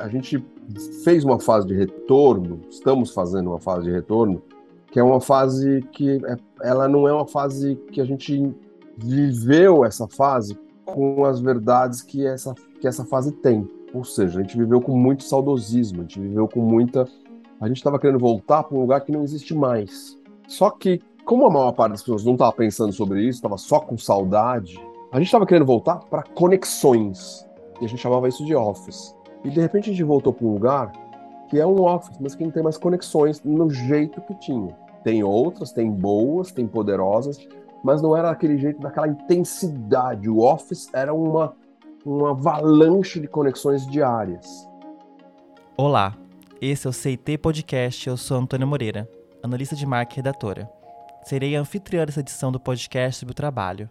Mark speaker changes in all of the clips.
Speaker 1: a gente fez uma fase de retorno, estamos fazendo uma fase de retorno, que é uma fase que é, ela não é uma fase que a gente viveu essa fase com as verdades que essa, que essa fase tem. Ou seja, a gente viveu com muito saudosismo, a gente viveu com muita. A gente estava querendo voltar para um lugar que não existe mais. Só que, como a maior parte das pessoas não estava pensando sobre isso, estava só com saudade, a gente estava querendo voltar para conexões. E a gente chamava isso de office. E de repente a gente voltou para um lugar que é um office, mas que não tem mais conexões no jeito que tinha. Tem outras, tem boas, tem poderosas, mas não era daquele jeito, daquela intensidade. O office era uma, uma avalanche de conexões diárias.
Speaker 2: Olá, esse é o CIT Podcast, eu sou Antônia Moreira, analista de marca e redatora. Serei anfitriã dessa edição do podcast sobre o trabalho.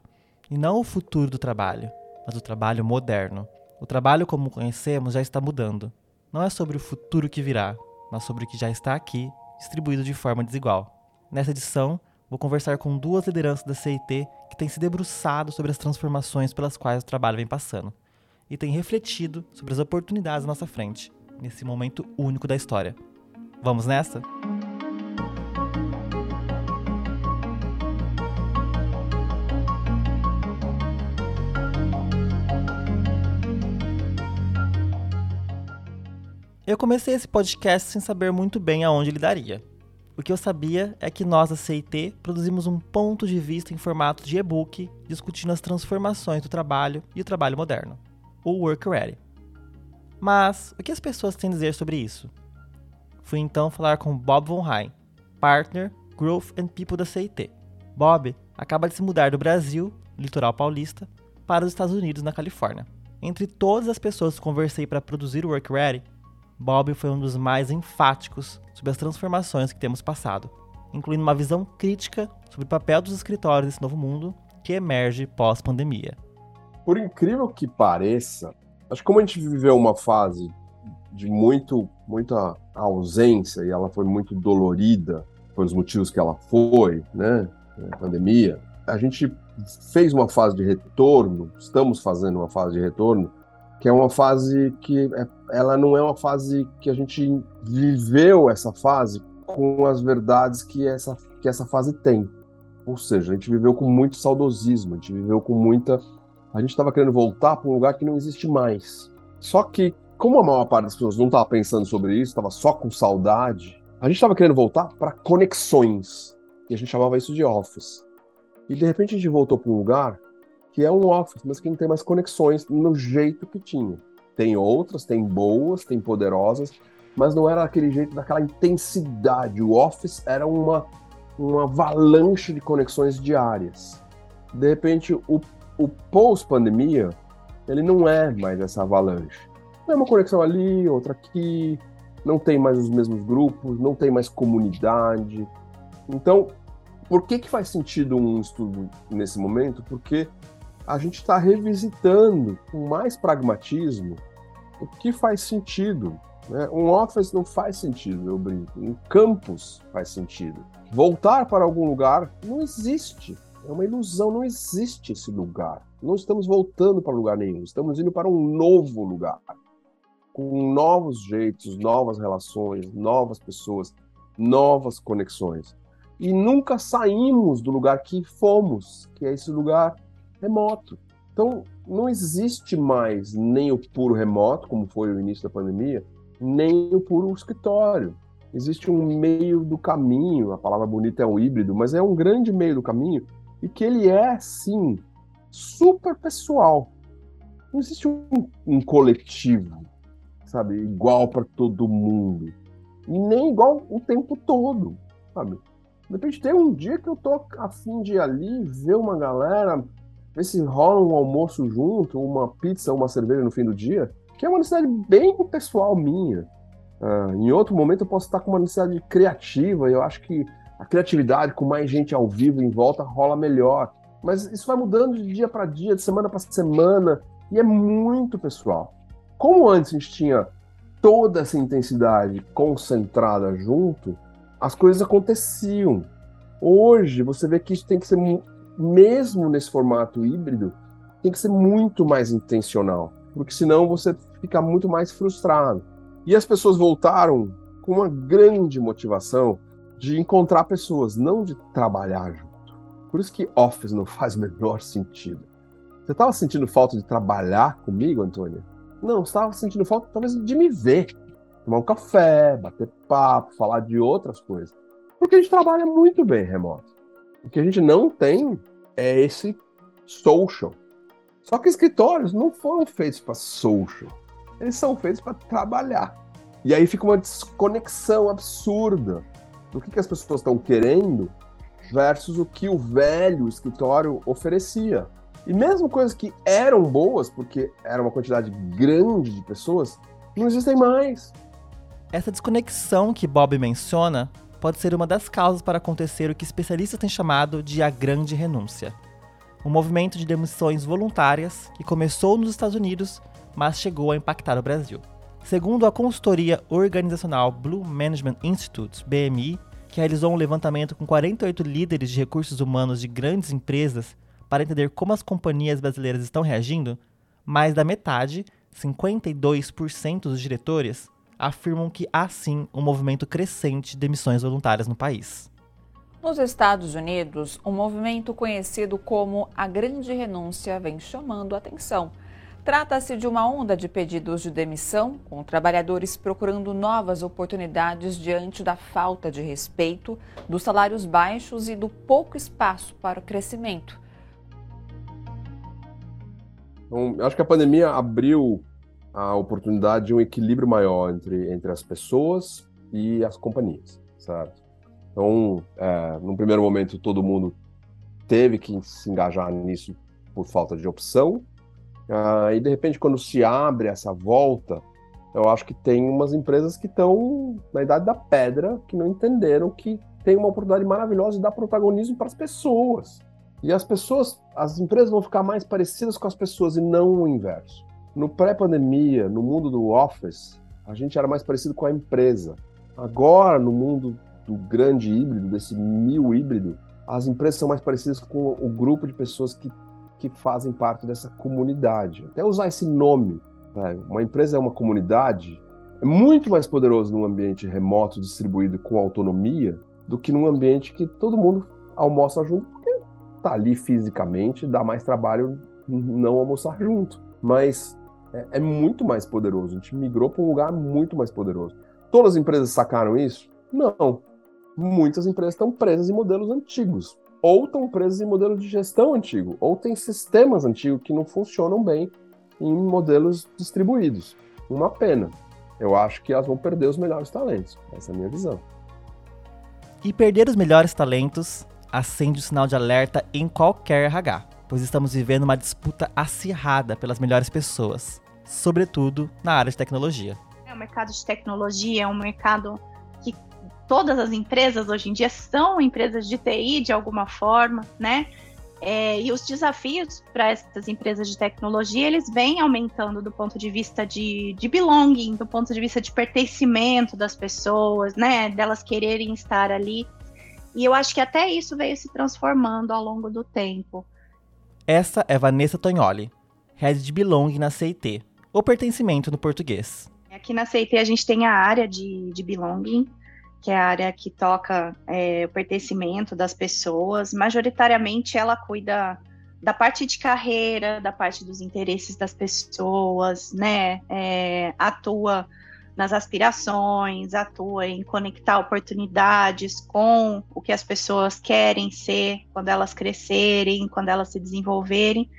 Speaker 2: E não o futuro do trabalho, mas o trabalho moderno. O trabalho como conhecemos já está mudando. Não é sobre o futuro que virá, mas sobre o que já está aqui, distribuído de forma desigual. Nessa edição, vou conversar com duas lideranças da CIT que têm se debruçado sobre as transformações pelas quais o trabalho vem passando e têm refletido sobre as oportunidades à nossa frente, nesse momento único da história. Vamos nessa? Comecei esse podcast sem saber muito bem aonde ele daria. O que eu sabia é que nós da CIT produzimos um ponto de vista em formato de e-book discutindo as transformações do trabalho e o trabalho moderno, o Work Ready. Mas o que as pessoas têm a dizer sobre isso? Fui então falar com Bob Von Rhein, partner Growth and People da CIT. Bob acaba de se mudar do Brasil, litoral paulista, para os Estados Unidos, na Califórnia. Entre todas as pessoas que conversei para produzir o Work Ready, Bob foi um dos mais enfáticos sobre as transformações que temos passado, incluindo uma visão crítica sobre o papel dos escritórios nesse novo mundo que emerge pós-pandemia.
Speaker 1: Por incrível que pareça, acho que como a gente viveu uma fase de muito, muita ausência e ela foi muito dolorida pelos motivos que ela foi, né? A pandemia. A gente fez uma fase de retorno, estamos fazendo uma fase de retorno que é uma fase que é, ela não é uma fase que a gente viveu essa fase com as verdades que essa, que essa fase tem. Ou seja, a gente viveu com muito saudosismo, a gente viveu com muita. A gente estava querendo voltar para um lugar que não existe mais. Só que, como a maior parte das pessoas não estava pensando sobre isso, estava só com saudade, a gente estava querendo voltar para conexões. E a gente chamava isso de office. E de repente a gente voltou para um lugar que é um Office, mas que não tem mais conexões no jeito que tinha. Tem outras, tem boas, tem poderosas, mas não era aquele jeito, daquela intensidade. O Office era uma, uma avalanche de conexões diárias. De repente, o, o pós-pandemia, ele não é mais essa avalanche. É uma conexão ali, outra aqui, não tem mais os mesmos grupos, não tem mais comunidade. Então, por que, que faz sentido um estudo nesse momento? Porque a gente está revisitando com mais pragmatismo o que faz sentido. Né? Um office não faz sentido, eu brinco. Um campus faz sentido. Voltar para algum lugar não existe. É uma ilusão, não existe esse lugar. Não estamos voltando para lugar nenhum, estamos indo para um novo lugar. Com novos jeitos, novas relações, novas pessoas, novas conexões. E nunca saímos do lugar que fomos, que é esse lugar remoto. Então, não existe mais nem o puro remoto, como foi o início da pandemia, nem o puro escritório. Existe um meio do caminho, a palavra bonita é um híbrido, mas é um grande meio do caminho, e que ele é, sim, super pessoal. Não existe um, um coletivo, sabe, igual para todo mundo. E nem igual o tempo todo, sabe? De repente tem um dia que eu tô afim de ir ali, ver uma galera, se rola um almoço junto, uma pizza, uma cerveja no fim do dia, que é uma necessidade bem pessoal minha. Uh, em outro momento eu posso estar com uma necessidade criativa, e eu acho que a criatividade com mais gente ao vivo em volta rola melhor. Mas isso vai mudando de dia para dia, de semana para semana, e é muito pessoal. Como antes a gente tinha toda essa intensidade concentrada junto, as coisas aconteciam. Hoje você vê que isso tem que ser mesmo nesse formato híbrido, tem que ser muito mais intencional, porque senão você fica muito mais frustrado. E as pessoas voltaram com uma grande motivação de encontrar pessoas, não de trabalhar junto. Por isso que Office não faz o menor sentido. Você estava sentindo falta de trabalhar comigo, Antônia? Não, estava sentindo falta talvez de me ver. Tomar um café, bater papo, falar de outras coisas. Porque a gente trabalha muito bem remoto. O que a gente não tem é esse social. Só que escritórios não foram feitos para social. Eles são feitos para trabalhar. E aí fica uma desconexão absurda do que, que as pessoas estão querendo versus o que o velho escritório oferecia. E mesmo coisas que eram boas, porque era uma quantidade grande de pessoas, não existem mais.
Speaker 2: Essa desconexão que Bob menciona pode ser uma das causas para acontecer o que especialistas têm chamado de a grande renúncia. Um movimento de demissões voluntárias que começou nos Estados Unidos, mas chegou a impactar o Brasil. Segundo a consultoria organizacional Blue Management Institute, BMI, que realizou um levantamento com 48 líderes de recursos humanos de grandes empresas para entender como as companhias brasileiras estão reagindo, mais da metade, 52% dos diretores, afirmam que há sim um movimento crescente de demissões voluntárias no país.
Speaker 3: Nos Estados Unidos, um movimento conhecido como a Grande Renúncia vem chamando a atenção. Trata-se de uma onda de pedidos de demissão, com trabalhadores procurando novas oportunidades diante da falta de respeito, dos salários baixos e do pouco espaço para o crescimento.
Speaker 1: Então, eu acho que a pandemia abriu a oportunidade de um equilíbrio maior entre, entre as pessoas e as companhias, certo? Então, é, num primeiro momento, todo mundo teve que se engajar nisso por falta de opção, ah, e de repente, quando se abre essa volta, eu acho que tem umas empresas que estão na idade da pedra, que não entenderam que tem uma oportunidade maravilhosa de dar protagonismo para as pessoas. E as pessoas, as empresas vão ficar mais parecidas com as pessoas e não o inverso. No pré-pandemia, no mundo do office, a gente era mais parecido com a empresa. Agora, no mundo do grande híbrido, desse mil híbrido, as empresas são mais parecidas com o grupo de pessoas que que fazem parte dessa comunidade. Até usar esse nome, né? uma empresa é uma comunidade, é muito mais poderoso num ambiente remoto, distribuído com autonomia, do que num ambiente que todo mundo almoça junto, porque tá ali fisicamente, dá mais trabalho não almoçar junto. Mas é, é muito mais poderoso. A gente migrou para um lugar muito mais poderoso. Todas as empresas sacaram isso? Não. Muitas empresas estão presas em modelos antigos ou estão presos em modelo de gestão antigo, ou tem sistemas antigos que não funcionam bem em modelos distribuídos. Uma pena. Eu acho que elas vão perder os melhores talentos. Essa é a minha visão.
Speaker 2: E perder os melhores talentos acende o sinal de alerta em qualquer RH, pois estamos vivendo uma disputa acirrada pelas melhores pessoas, sobretudo na área de tecnologia.
Speaker 4: É, o mercado de tecnologia é um mercado todas as empresas hoje em dia são empresas de TI de alguma forma, né? É, e os desafios para essas empresas de tecnologia, eles vêm aumentando do ponto de vista de, de belonging, do ponto de vista de pertencimento das pessoas, né? Delas quererem estar ali. E eu acho que até isso veio se transformando ao longo do tempo.
Speaker 2: Essa é Vanessa Tognoli, head de belonging na CIT, ou pertencimento no português.
Speaker 4: Aqui na CIT a gente tem a área de, de belonging, que é a área que toca é, o pertencimento das pessoas. Majoritariamente, ela cuida da parte de carreira, da parte dos interesses das pessoas, né? É, atua nas aspirações, atua em conectar oportunidades com o que as pessoas querem ser quando elas crescerem, quando elas se desenvolverem,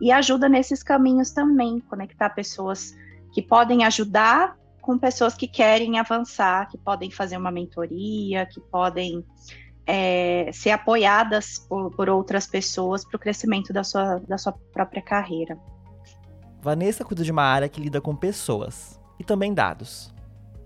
Speaker 4: e ajuda nesses caminhos também, conectar pessoas que podem ajudar com pessoas que querem avançar, que podem fazer uma mentoria, que podem é, ser apoiadas por, por outras pessoas para o crescimento da sua, da sua própria carreira.
Speaker 2: Vanessa cuida de uma área que lida com pessoas e também dados.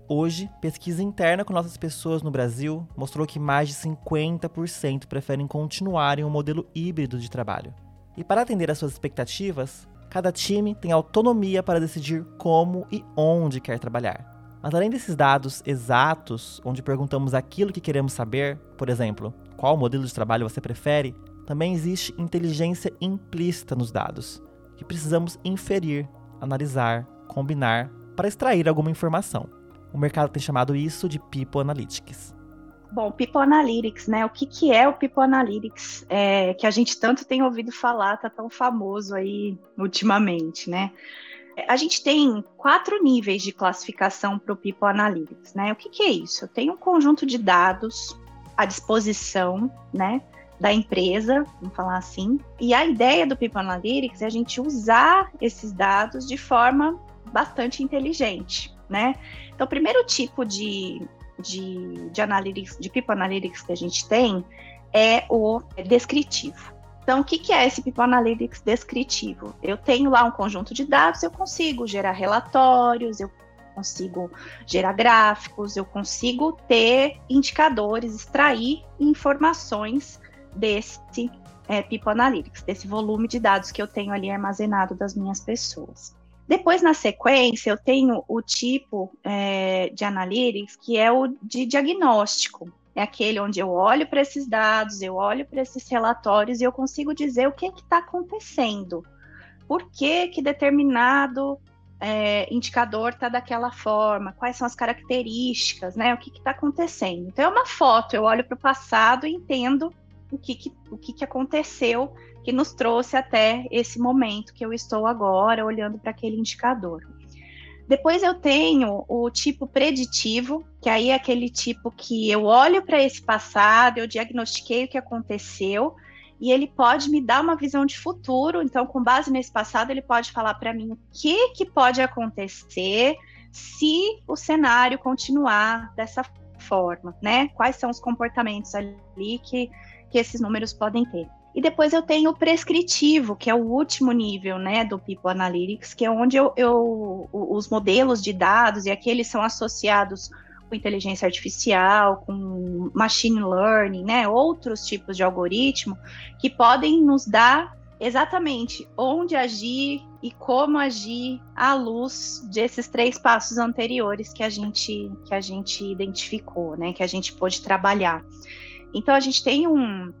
Speaker 2: Hoje, pesquisa interna com nossas pessoas no Brasil mostrou que mais de 50% preferem continuar em um modelo híbrido de trabalho. E para atender às suas expectativas, Cada time tem autonomia para decidir como e onde quer trabalhar. Mas além desses dados exatos, onde perguntamos aquilo que queremos saber, por exemplo, qual modelo de trabalho você prefere, também existe inteligência implícita nos dados, que precisamos inferir, analisar, combinar para extrair alguma informação. O mercado tem chamado isso de People Analytics.
Speaker 4: Bom, People Analytics, né? O que, que é o People Analytics? É, que a gente tanto tem ouvido falar, tá tão famoso aí ultimamente, né? A gente tem quatro níveis de classificação para o People Analytics, né? O que, que é isso? Eu tenho um conjunto de dados à disposição, né? Da empresa, vamos falar assim. E a ideia do People Analytics é a gente usar esses dados de forma bastante inteligente, né? Então, o primeiro tipo de de, de, analytics, de People Analytics que a gente tem é o descritivo. Então, o que, é esse People Analytics descritivo? Eu tenho lá um conjunto de dados, eu consigo gerar relatórios, eu consigo gerar gráficos, eu consigo ter indicadores, extrair informações desse é, People Analytics, desse volume de dados que eu tenho ali armazenado das minhas pessoas. Depois, na sequência, eu tenho o tipo é, de analytics que é o de diagnóstico. É aquele onde eu olho para esses dados, eu olho para esses relatórios e eu consigo dizer o que está acontecendo. Por que, que determinado é, indicador está daquela forma? Quais são as características, né? O que está acontecendo? Então, é uma foto, eu olho para o passado e entendo o que, que, o que, que aconteceu que nos trouxe até esse momento que eu estou agora olhando para aquele indicador. Depois eu tenho o tipo preditivo, que aí é aquele tipo que eu olho para esse passado, eu diagnostiquei o que aconteceu, e ele pode me dar uma visão de futuro. Então, com base nesse passado, ele pode falar para mim o que, que pode acontecer se o cenário continuar dessa forma, né? Quais são os comportamentos ali que, que esses números podem ter. E depois eu tenho o prescritivo, que é o último nível né, do People Analytics, que é onde eu, eu, os modelos de dados, e aqui eles são associados com inteligência artificial, com machine learning, né, outros tipos de algoritmo, que podem nos dar exatamente onde agir e como agir à luz desses três passos anteriores que a gente, que a gente identificou, né, que a gente pôde trabalhar. Então a gente tem um,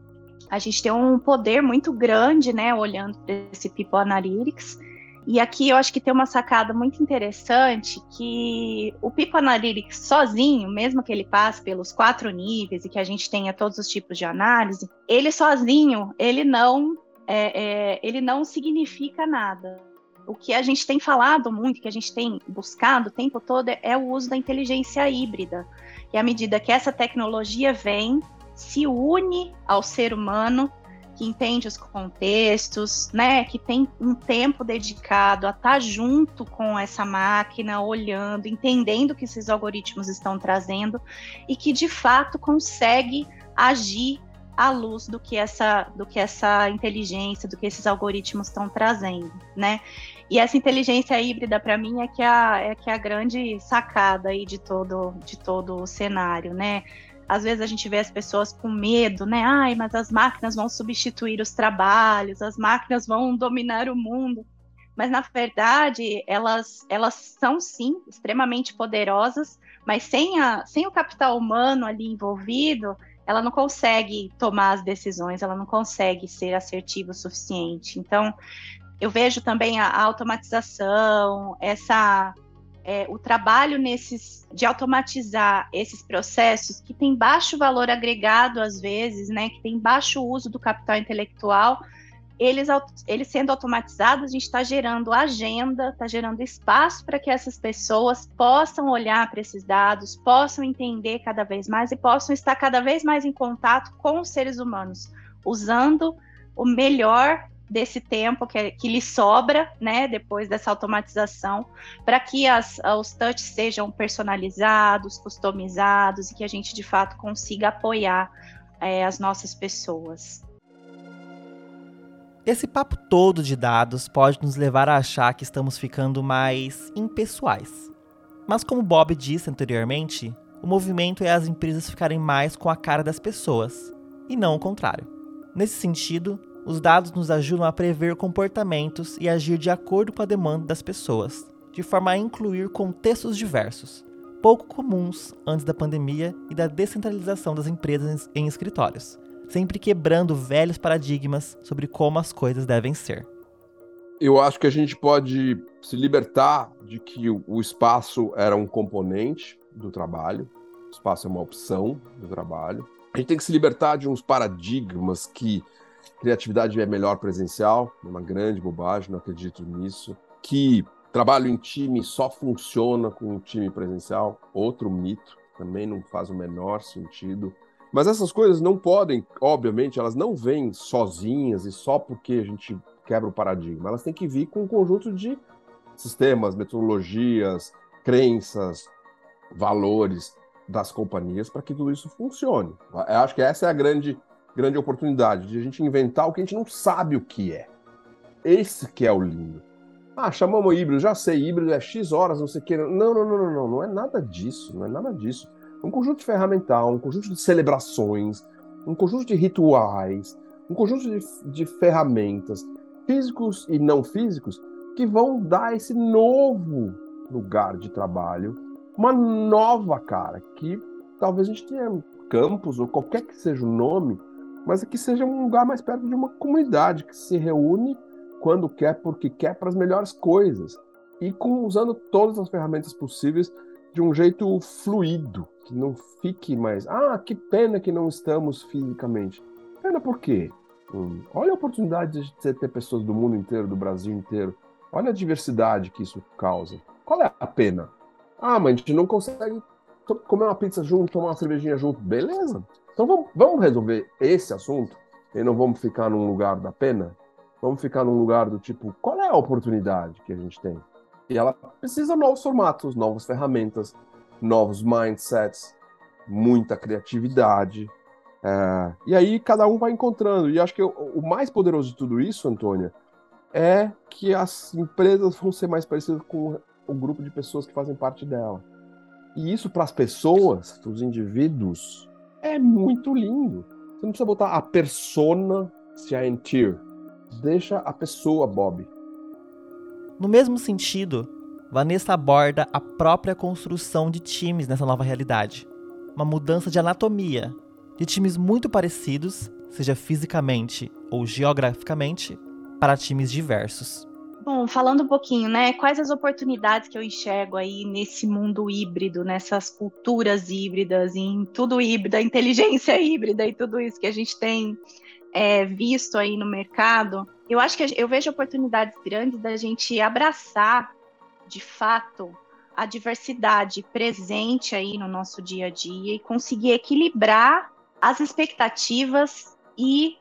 Speaker 4: a gente tem um poder muito grande, né, olhando para esse People Analytics. E aqui eu acho que tem uma sacada muito interessante que o People Analytics sozinho, mesmo que ele passe pelos quatro níveis e que a gente tenha todos os tipos de análise, ele sozinho, ele não, é, é, ele não significa nada. O que a gente tem falado muito, que a gente tem buscado o tempo todo, é o uso da inteligência híbrida. E à medida que essa tecnologia vem, se une ao ser humano, que entende os contextos, né, que tem um tempo dedicado a estar tá junto com essa máquina, olhando, entendendo o que esses algoritmos estão trazendo e que de fato consegue agir à luz do que essa, do que essa inteligência, do que esses algoritmos estão trazendo, né? E essa inteligência híbrida para mim é que é a, é que é a grande sacada aí de todo de todo o cenário, né? Às vezes a gente vê as pessoas com medo, né? Ai, mas as máquinas vão substituir os trabalhos, as máquinas vão dominar o mundo. Mas na verdade, elas, elas são sim extremamente poderosas, mas sem, a, sem o capital humano ali envolvido, ela não consegue tomar as decisões, ela não consegue ser assertiva o suficiente. Então, eu vejo também a, a automatização, essa é, o trabalho nesses de automatizar esses processos que tem baixo valor agregado às vezes, né, que tem baixo uso do capital intelectual, eles, eles sendo automatizados, a gente está gerando agenda, está gerando espaço para que essas pessoas possam olhar para esses dados, possam entender cada vez mais e possam estar cada vez mais em contato com os seres humanos, usando o melhor desse tempo que, que lhe sobra, né, depois dessa automatização, para que as, os touches sejam personalizados, customizados e que a gente de fato consiga apoiar é, as nossas pessoas.
Speaker 2: Esse papo todo de dados pode nos levar a achar que estamos ficando mais impessoais. Mas como Bob disse anteriormente, o movimento é as empresas ficarem mais com a cara das pessoas, e não o contrário. Nesse sentido, os dados nos ajudam a prever comportamentos e agir de acordo com a demanda das pessoas, de forma a incluir contextos diversos, pouco comuns antes da pandemia e da descentralização das empresas em escritórios, sempre quebrando velhos paradigmas sobre como as coisas devem ser.
Speaker 1: Eu acho que a gente pode se libertar de que o espaço era um componente do trabalho, o espaço é uma opção do trabalho. A gente tem que se libertar de uns paradigmas que criatividade é melhor presencial, é uma grande bobagem, não acredito nisso. Que trabalho em time só funciona com um time presencial, outro mito, também não faz o menor sentido. Mas essas coisas não podem, obviamente, elas não vêm sozinhas e só porque a gente quebra o paradigma. Elas têm que vir com um conjunto de sistemas, metodologias, crenças, valores das companhias para que tudo isso funcione. Eu acho que essa é a grande, grande oportunidade de a gente inventar o que a gente não sabe o que é. Esse que é o lindo. Ah, chamamos híbrido, já sei, híbrido é X horas, não sei o que. Não, não, não, não, não, não é nada disso, não é nada disso. Um conjunto de ferramental, um conjunto de celebrações, um conjunto de rituais, um conjunto de, de ferramentas, físicos e não físicos, que vão dar esse novo lugar de trabalho, uma nova cara, que talvez a gente tenha campus ou qualquer que seja o nome, mas que seja um lugar mais perto de uma comunidade que se reúne quando quer, porque quer, para as melhores coisas. E com, usando todas as ferramentas possíveis de um jeito fluido, que não fique mais. Ah, que pena que não estamos fisicamente. Pena por quê? Hum, olha a oportunidade de você ter pessoas do mundo inteiro, do Brasil inteiro. Olha a diversidade que isso causa. Qual é a pena? Ah, mas a gente não consegue comer uma pizza junto, tomar uma cervejinha junto. Beleza. Então vamos, vamos resolver esse assunto e não vamos ficar num lugar da pena? Vamos ficar num lugar do tipo, qual é a oportunidade que a gente tem? E ela precisa de novos formatos, novas ferramentas, novos mindsets, muita criatividade. É, e aí cada um vai encontrando. E acho que o, o mais poderoso de tudo isso, Antônia, é que as empresas vão ser mais parecidas com o grupo de pessoas que fazem parte dela. E isso para as pessoas, para os indivíduos, é muito lindo. Você não precisa botar a persona scientific Deixa a pessoa, Bob.
Speaker 2: No mesmo sentido, Vanessa aborda a própria construção de times nessa nova realidade. Uma mudança de anatomia, de times muito parecidos, seja fisicamente ou geograficamente, para times diversos.
Speaker 4: Bom, falando um pouquinho, né? Quais as oportunidades que eu enxergo aí nesse mundo híbrido, nessas culturas híbridas, em tudo híbrido, a inteligência híbrida e tudo isso que a gente tem é, visto aí no mercado, eu acho que eu vejo oportunidades grandes da gente abraçar, de fato, a diversidade presente aí no nosso dia a dia e conseguir equilibrar as expectativas e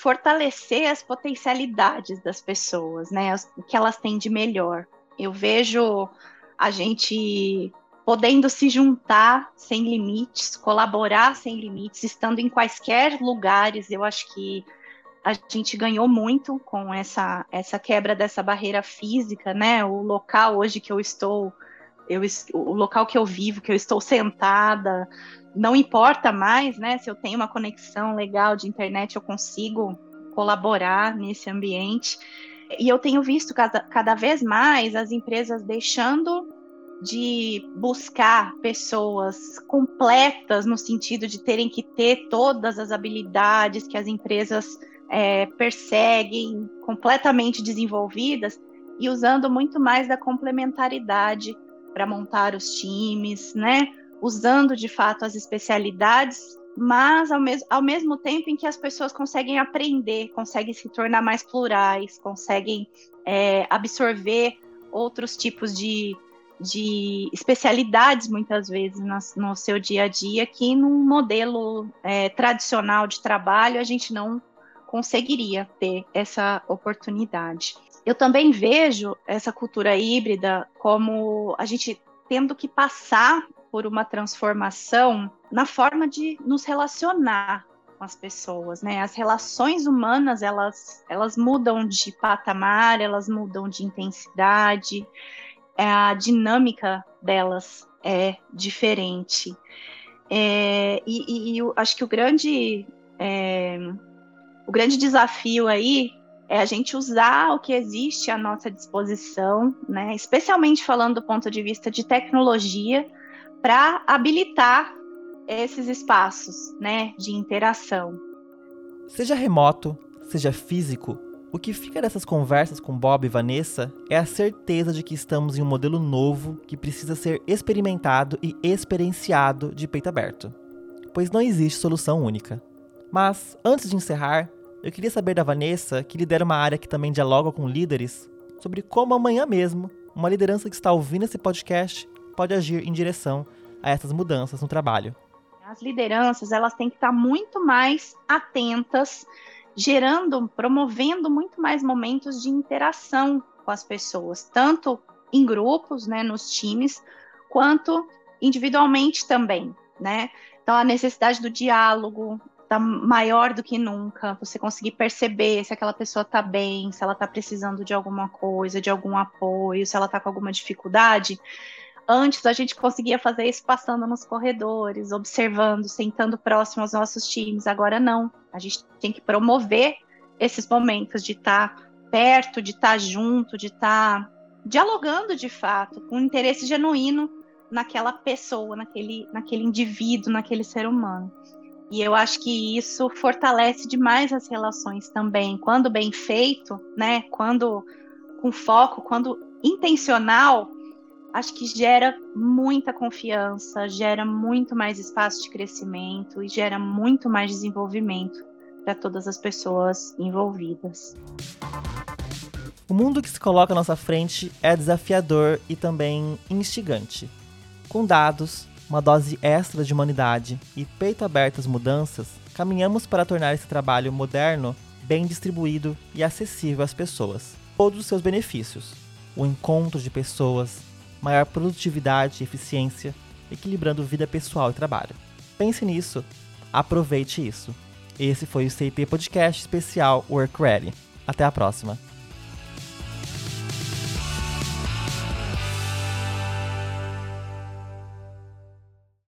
Speaker 4: fortalecer as potencialidades das pessoas, né? O que elas têm de melhor. Eu vejo a gente podendo se juntar sem limites, colaborar sem limites, estando em quaisquer lugares. Eu acho que a gente ganhou muito com essa, essa quebra dessa barreira física, né? O local hoje que eu estou, eu, o local que eu vivo, que eu estou sentada, não importa mais, né? Se eu tenho uma conexão legal de internet, eu consigo colaborar nesse ambiente. E eu tenho visto cada, cada vez mais as empresas deixando de buscar pessoas completas no sentido de terem que ter todas as habilidades que as empresas é, perseguem, completamente desenvolvidas, e usando muito mais da complementaridade para montar os times, né? Usando de fato as especialidades, mas ao, mes ao mesmo tempo em que as pessoas conseguem aprender, conseguem se tornar mais plurais, conseguem é, absorver outros tipos de de especialidades, muitas vezes, no, no, seu dia a dia, que num modelo é, tradicional de trabalho a gente não conseguiria ter essa oportunidade. Eu também vejo essa cultura híbrida como a gente tendo que passar por uma transformação na forma de nos relacionar com as pessoas, né? As relações humanas, elas, elas mudam de patamar, elas mudam de intensidade, é, a dinâmica delas é diferente. É, e, e, eu acho que o grande, é, o grande desafio aí é a gente usar o que existe à nossa disposição, né, especialmente falando do ponto de vista de tecnologia, para habilitar esses espaços né, de interação.
Speaker 2: Seja remoto, seja físico, O que fica dessas conversas com Bob e Vanessa é a certeza de que estamos em um modelo novo que precisa ser experimentado e experienciado de peito aberto, pois não existe solução única. Mas, antes de encerrar, eu queria saber da Vanessa, que lidera uma área que também dialoga com líderes, sobre como amanhã mesmo uma liderança que está ouvindo esse podcast pode agir em direção a essas mudanças no trabalho.
Speaker 4: As lideranças, elas têm que estar muito mais atentas gerando, promovendo muito mais momentos de interação com as pessoas, tanto em grupos, né, nos times, quanto individualmente também, né? Então a necessidade do diálogo está maior do que nunca. Você conseguir perceber se aquela pessoa está bem, se ela está precisando de alguma coisa, de algum apoio, se ela está com alguma dificuldade. Antes a gente conseguia fazer isso passando nos corredores, observando, sentando próximo aos nossos times. Agora não. A gente tem que promover esses momentos de estar tá perto, de estar tá junto, de estar tá dialogando de fato, com interesse genuíno naquela pessoa, naquele, naquele indivíduo, naquele ser humano. E eu acho que isso fortalece demais as relações também, quando bem feito, né? Quando com foco, quando intencional, acho que gera muita confiança, gera muito mais espaço de crescimento e gera muito mais desenvolvimento para todas as pessoas envolvidas.
Speaker 2: O mundo que se coloca à nossa frente é desafiador e também instigante. Com dados, uma dose extra de humanidade e peito aberto às mudanças, caminhamos para tornar esse trabalho moderno bem distribuído e acessível às pessoas. Todos os seus benefícios: o encontro de pessoas, maior produtividade e eficiência, equilibrando vida pessoal e trabalho. Pense nisso, aproveite isso. Esse foi o CIT Podcast especial Work Ready. Até a próxima.